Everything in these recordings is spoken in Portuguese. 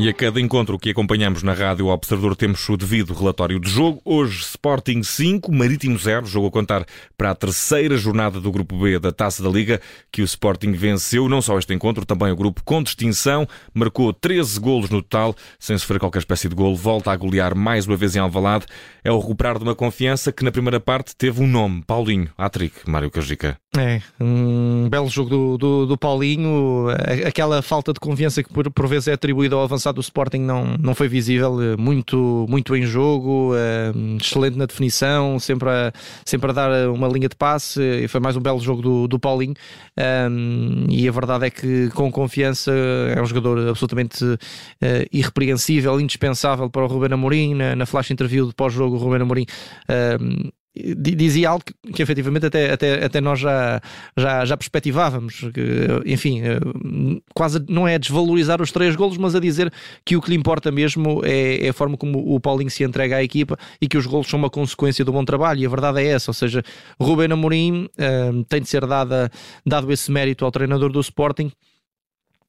E a cada encontro que acompanhamos na Rádio Observador temos o devido relatório de jogo. Hoje, Sporting 5, Marítimo 0, jogo a contar para a terceira jornada do Grupo B da Taça da Liga, que o Sporting venceu não só este encontro, também o grupo com distinção, marcou 13 golos no total, sem sofrer qualquer espécie de golo, volta a golear mais uma vez em Alvalade. É o recuperar de uma confiança que na primeira parte teve um nome, Paulinho, Atric, Mário Cajica. É, um belo jogo do, do, do, Paulinho, aquela falta de confiança que por, por vezes é atribuída ao avançado do Sporting não, não foi visível, muito, muito em jogo, eh, excelente na definição, sempre a, sempre a dar uma linha de passe, e foi mais um belo jogo do, do Paulinho, e a verdade é que com confiança é um jogador absolutamente uh, irrepreensível, indispensável para o Ruben Amorim, na, na flash interview de pós-jogo o Ruben Amorim dizia algo que, que efetivamente até, até, até nós já, já, já perspectivávamos. Que, enfim, eh, quase não é desvalorizar os três golos, mas a dizer que o que lhe importa mesmo é, é, a forma como o Paulinho se entrega à equipa e que os golos são uma consequência do bom trabalho. E a verdade é essa, ou seja, Ruben Amorim uh, tem de ser dada, dado esse mérito ao treinador do Sporting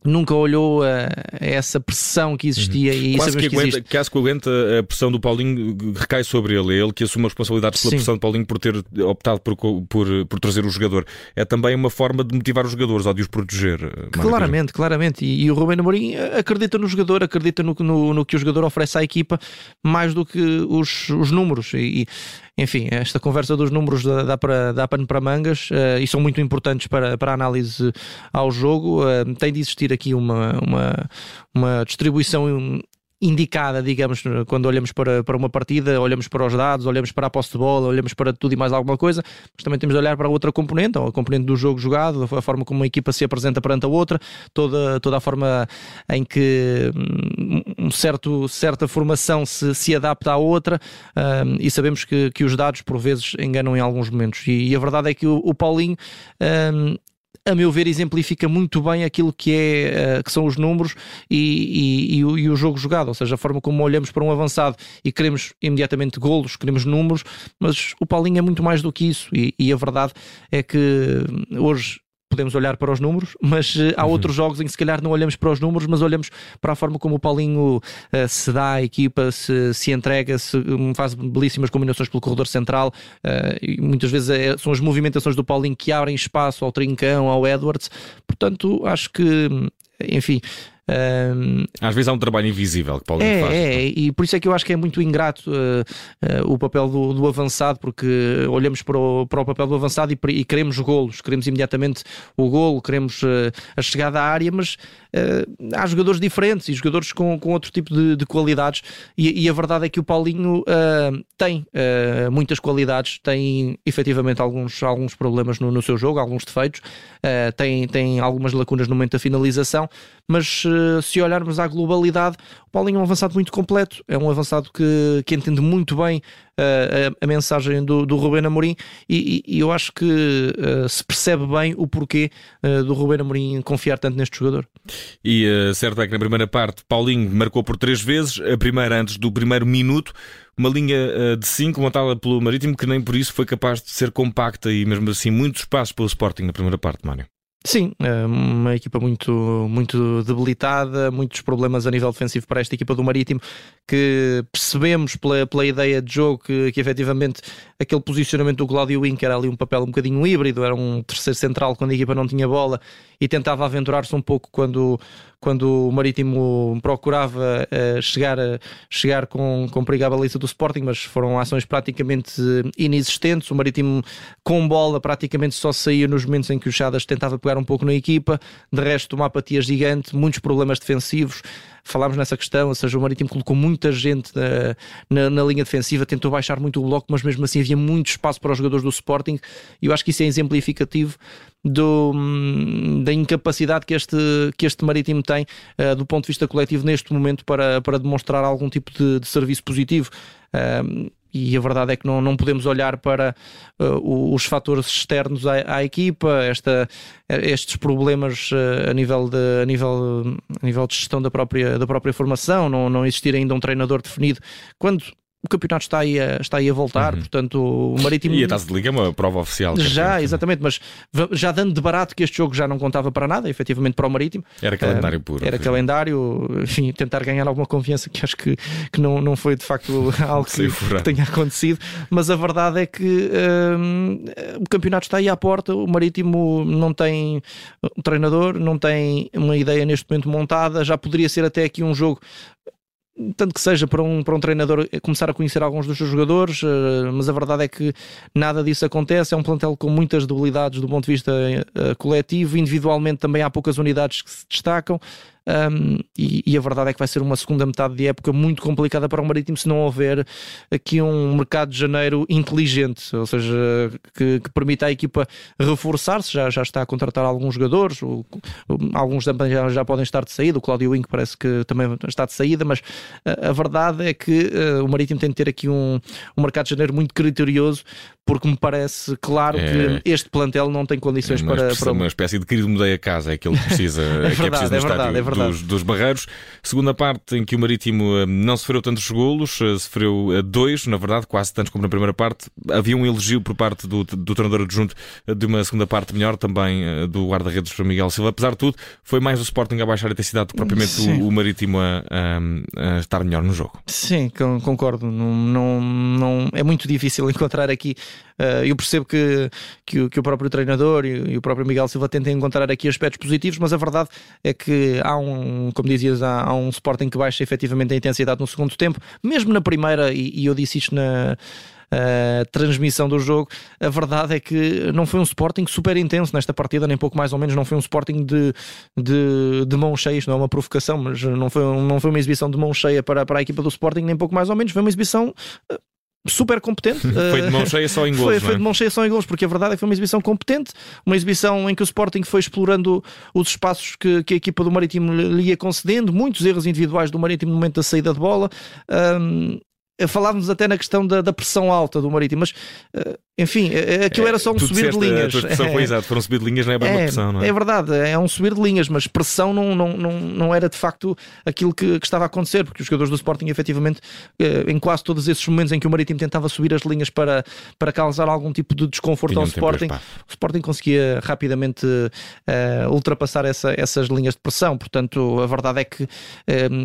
nunca olhou a, a, essa pressão que existia uhum. e Quase que, que aguenta, caso que aguenta a pressão do Paulinho recai sobre ele, é ele que assume a responsabilidade pela Sim. pressão do Paulinho por ter optado por, por, por, trazer o jogador. É também uma forma de motivar os jogadores ou de os proteger. Claramente, claramente. E, e, o Rubén Amorim acredita no jogador, acredita no, no, no, que o jogador oferece à equipa mais do que os, os números. E, enfim, esta conversa dos números dá, dá para, dá pano para mangas uh, e são muito importantes para, para a análise ao jogo. Uh, tem de existir aqui uma, uma, uma distribuição indicada, digamos, quando olhamos para, para uma partida, olhamos para os dados, olhamos para a posse de bola, olhamos para tudo e mais alguma coisa, mas também temos de olhar para outra componente, a componente do jogo jogado, a forma como uma equipa se apresenta perante a outra, toda, toda a forma em que hum, um certo, certa formação se, se adapta à outra um, e sabemos que, que os dados por vezes enganam em alguns momentos. E, e a verdade é que o, o Paulinho um, a meu ver, exemplifica muito bem aquilo que, é, uh, que são os números e, e, e, o, e, o, jogo jogado, ou seja, a forma como olhamos para um avançado e queremos imediatamente golos, queremos números, mas o Paulinho é muito mais do que isso. E, e a verdade é que hoje podemos olhar para os números, mas uh, há uhum. outros jogos em que se calhar não olhamos para os números, mas olhamos para a forma como o Paulinho uh, se dá à equipa, se, se entrega, se um, faz belíssimas combinações pelo corredor central uh, e muitas vezes é, são as movimentações do Paulinho que abrem espaço ao Trincão, ao Edwards. Portanto, acho que enfim, um, Às vezes há um trabalho invisível que Paulinho é, faz. É, e por isso é que eu acho que é muito ingrato uh, uh, o papel do, do, avançado, porque olhamos para o, para o papel do avançado e, e queremos golos, queremos imediatamente o golo, queremos uh, a chegada à área, mas há jogadores diferentes e jogadores com, com outro tipo de, de qualidades. E, e, a verdade é que o Paulinho tem muitas qualidades, tem efetivamente alguns, alguns problemas no, no seu jogo, alguns defeitos, tem, tem algumas lacunas no momento da finalização, mas se olharmos à globalidade, o Paulinho é um avançado muito completo, é um avançado que, que entende muito bem uh, a, a, mensagem do, do Rubén Amorim e, e, eu acho que uh, se percebe bem o porquê uh, do Rubén Amorim confiar tanto neste jogador. E certo é que na primeira parte Paulinho marcou por três vezes, a primeira antes do primeiro minuto, uma linha de 5 montada pelo Marítimo que nem por isso foi capaz de ser compacta e mesmo assim muitos espaços pelo Sporting na primeira parte, Mário. Sim, é uma equipa muito, muito debilitada, muitos problemas a nível defensivo para esta equipa do Marítimo, que percebemos pela, pela ideia de jogo que, que efetivamente aquele posicionamento do Claudio Wink era ali um papel um bocadinho híbrido, era um terceiro central quando a equipa não tinha bola e tentava aventurar-se um pouco quando, quando o Marítimo procurava uh, chegar, a, chegar com, com perigo à baliza do Sporting, mas foram ações praticamente inexistentes. O Marítimo com bola praticamente só saía nos momentos em que o Chadas tentava pegar um pouco na equipa, de resto uma apatia gigante, muitos problemas defensivos. Falámos nessa questão, ou seja, o Marítimo colocou muita gente na, na, na, linha defensiva, tentou baixar muito o bloco, mas mesmo assim havia muito espaço para os jogadores do Sporting. E eu acho que isso é exemplificativo do, hum, da incapacidade que este, que este Marítimo tem uh, do ponto de vista coletivo neste momento para, para demonstrar algum tipo de, de serviço positivo. Uh, e a verdade é que não, não podemos olhar para uh, os fatores externos à, à, equipa, esta, estes problemas uh, a, nível de, a, nível, a nível de gestão da própria, da própria formação, não, não existir ainda um treinador definido, quando campeonato está aí a, está aí a voltar, uhum. portanto o Marítimo... E a Taça de Liga é uma prova oficial. Já, exatamente, mas já dando de barato que este jogo já não contava para nada, efetivamente para o Marítimo. Era calendário uh, puro. Era enfim. calendário, enfim, tentar ganhar alguma confiança que acho que, que não, não foi de facto algo que, que, tenha acontecido, mas a verdade é que uh, o campeonato está aí à porta, o Marítimo não tem um treinador, não tem uma ideia neste momento montada, já poderia ser até aqui um jogo tanto que seja para um, para um treinador começar a conhecer alguns dos seus jogadores, uh, mas a verdade é que nada disso acontece. É um plantel com muitas debilidades do ponto de vista uh, coletivo, individualmente também há poucas unidades que se destacam. Um, e, e, a verdade é que vai ser uma segunda metade de época muito complicada para o Marítimo se não houver aqui um mercado de janeiro inteligente, ou seja, que, que permita à equipa reforçar-se. Já, já está a contratar alguns jogadores, o, o, alguns também já, já, podem estar de saída. O Cláudio Wink parece que também está de saída, mas a, a verdade é que uh, o Marítimo tem de ter aqui um, um mercado de janeiro muito criterioso porque me parece claro é... que este plantel não tem condições é para, para. Uma espécie de querido mudei a casa, é aquilo que precisa, é, verdade, que é preciso no é verdade, é verdade. Dos, dos, Barreiros. Segunda parte em que o Marítimo eh, não sofreu tantos golos, eh, sofreu eh, dois, na verdade, quase tantos como na primeira parte. Havia um elogio por parte do, do treinador adjunto de uma segunda parte melhor, também do guarda-redes Miguel Silva. Apesar de tudo, foi mais o Sporting a baixar a intensidade do que propriamente o, o, Marítimo a, a, a, estar melhor no jogo. Sim, concordo. Não, não, não, é muito difícil encontrar aqui Uh, eu percebo que, que, que o próprio treinador e, e, o próprio Miguel Silva tentem encontrar aqui aspectos positivos, mas a verdade é que há um, como dizias, há, há um Sporting que baixa efetivamente a intensidade no segundo tempo, mesmo na primeira, e, e eu disse isto na. Uh, transmissão do jogo, a verdade é que não foi um Sporting super intenso nesta partida, nem pouco mais ou menos, não foi um Sporting de, de, de mão cheia, isto não é uma provocação, mas não foi, não foi uma exibição de mão cheia para, para a equipa do Sporting, nem pouco mais ou menos, foi uma exibição uh, super competente. foi de mão cheia só em gols. Foi, foi, é? de mão cheia só em gols, porque a verdade é que foi uma exibição competente, uma exibição em que o Sporting foi explorando os espaços que, que a equipa do Marítimo lhe ia concedendo, muitos erros individuais do Marítimo no momento da saída de bola. Um, falávamos até na questão da, da, pressão alta do Marítimo, mas uh, enfim, eh, aquilo era só um subir de linhas. Pressão foi exato, foram subir de linhas, não é bem é, uma pressão, não é? É verdade, é um subir de linhas, mas pressão não, não, não, não era de facto aquilo que, que estava a acontecer, porque os jogadores do Sporting, efetivamente, uh, em quase todos esses momentos em que o Marítimo tentava subir as linhas para, para causar algum tipo de desconforto Tinha ao um Sporting, o Sporting conseguia rapidamente uh, ultrapassar essa, essas linhas de pressão. Portanto, a verdade é que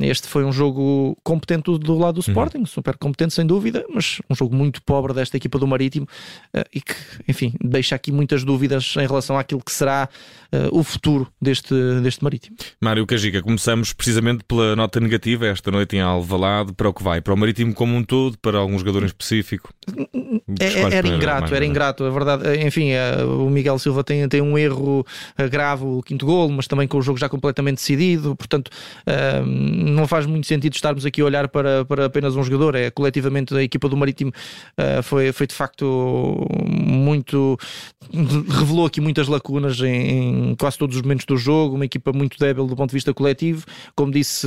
este foi um jogo competente do, do lado do uhum. Sporting, uhum. super competente sem dúvida, mas um jogo muito pobre desta equipa do Marítimo uh, e que, enfim, deixa aqui muitas dúvidas em relação àquilo que será uh, o futuro deste, deste Marítimo. Mário Cajica, começamos precisamente pela nota negativa esta noite em Alvalade, para o que vai? Para o Marítimo como um todo, para algum jogador em específico? É, era ingrato, era ingrato, a verdade, enfim, eh, o Miguel Silva tem, tem um erro grave, o quinto golo, mas também com o jogo já completamente decidido, portanto não faz muito sentido estarmos aqui a olhar para, para apenas um jogador, é coletivamente a equipa do Marítimo foi, foi de facto muito. revelou aqui muitas lacunas em, em, quase todos os momentos do jogo, uma equipa muito débil do ponto de vista coletivo, como disse,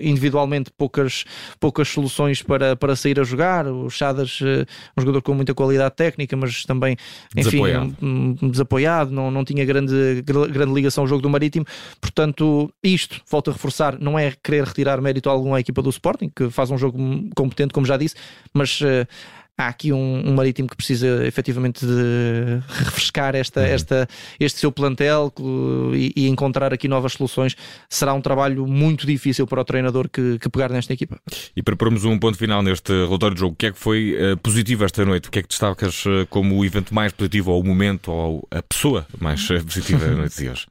individualmente poucas, poucas soluções para, para sair a jogar. O Chadas, eh, um jogador com muita qualidade técnica, mas também, enfim, desapoiado, um, um, desapoiado não, não tinha grande, grande ligação ao jogo do Marítimo. Portanto, isto, volto a reforçar, não é querer retirar mérito algum à equipa do Sporting, que faz um jogo competente, como já disse, mas. Uh, há aqui um, um, marítimo que precisa efetivamente de refrescar esta, uhum. esta, este seu plantel e, e, encontrar aqui novas soluções. Será um trabalho muito difícil para o treinador que, que pegar nesta equipa. E para pormos um ponto final neste relatório de jogo, o que é que foi uh, positivo esta noite? O que é que destacas uh, como o evento mais positivo, ou o momento, ou a pessoa mais positiva na noite de hoje?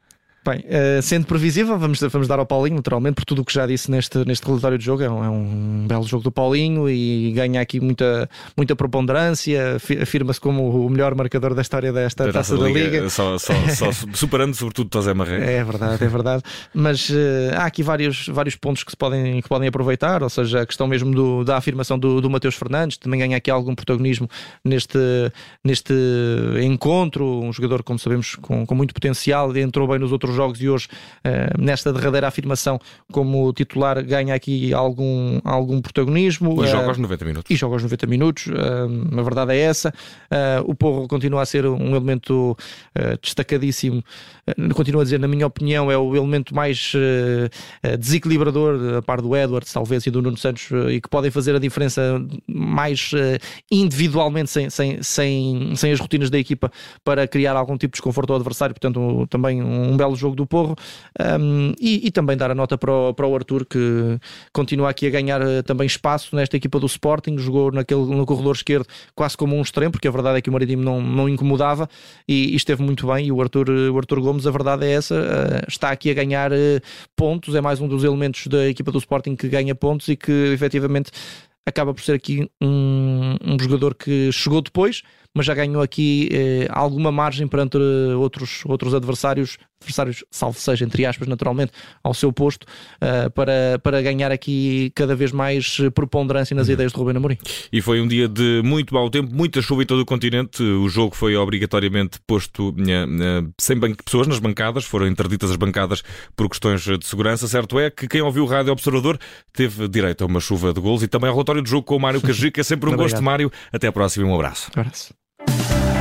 Bem, uh, sendo previsível, vamos, vamos dar ao Paulinho, naturalmente, por tudo o que já disse neste, neste relatório de jogo. É um, é um belo jogo do Paulinho e ganha aqui muita, muita preponderância. Afirma-se como o melhor marcador da história desta da taça, da Liga. Liga. Só, só, só superando, sobretudo, José Marré. É verdade, é verdade. Mas uh, há aqui vários, vários pontos que se podem, que podem aproveitar, ou seja, a questão mesmo do, da afirmação do, do Mateus Fernandes, também ganha aqui algum protagonismo neste, neste encontro. Um jogador, como sabemos, com, com muito potencial, entrou bem nos outros outros jogos e hoje, nesta derradeira afirmação como titular, ganha aqui algum, algum protagonismo. E joga aos 90 minutos. E joga aos 90 minutos, a verdade é essa. o Porro continua a ser um elemento destacadíssimo, continua a dizer, na minha opinião, é o elemento mais desequilibrador, a par do Edwards, talvez, e do Nuno Santos, e que podem fazer a diferença mais individualmente, sem, sem, sem, sem as rotinas da equipa, para criar algum tipo de desconforto ao adversário. Portanto, também um belo jogo do Porro. Um, e, e, também dar a nota para o, para o Arthur, que continua aqui a ganhar uh, também espaço nesta equipa do Sporting. Jogou naquele, no corredor esquerdo quase como um extremo, porque a verdade é que o Marítimo não, não incomodava e, e esteve muito bem. E o Arthur, o Arthur Gomes, a verdade é essa, uh, está aqui a ganhar pontos. É mais um dos elementos da equipa do Sporting que ganha pontos e que efetivamente acaba por ser aqui um, um jogador que chegou depois, mas já ganhou aqui eh, alguma margem perante outros, outros adversários adversários, salvo seja, entre aspas, naturalmente, ao seu posto, uh, para, para ganhar aqui cada vez mais preponderância nas uhum. ideias de Rubén Amorim. E foi um dia de muito mau tempo, muita chuva em todo o continente. O jogo foi obrigatoriamente posto uh, uh, sem pessoas nas bancadas, foram interditas as bancadas por questões de segurança. Certo é que quem ouviu o Rádio Observador teve direito a uma chuva de golos e também ao relatório do jogo com o Mário Cajica. É sempre um gosto, Mário. Até à próxima e um abraço. Um abraço.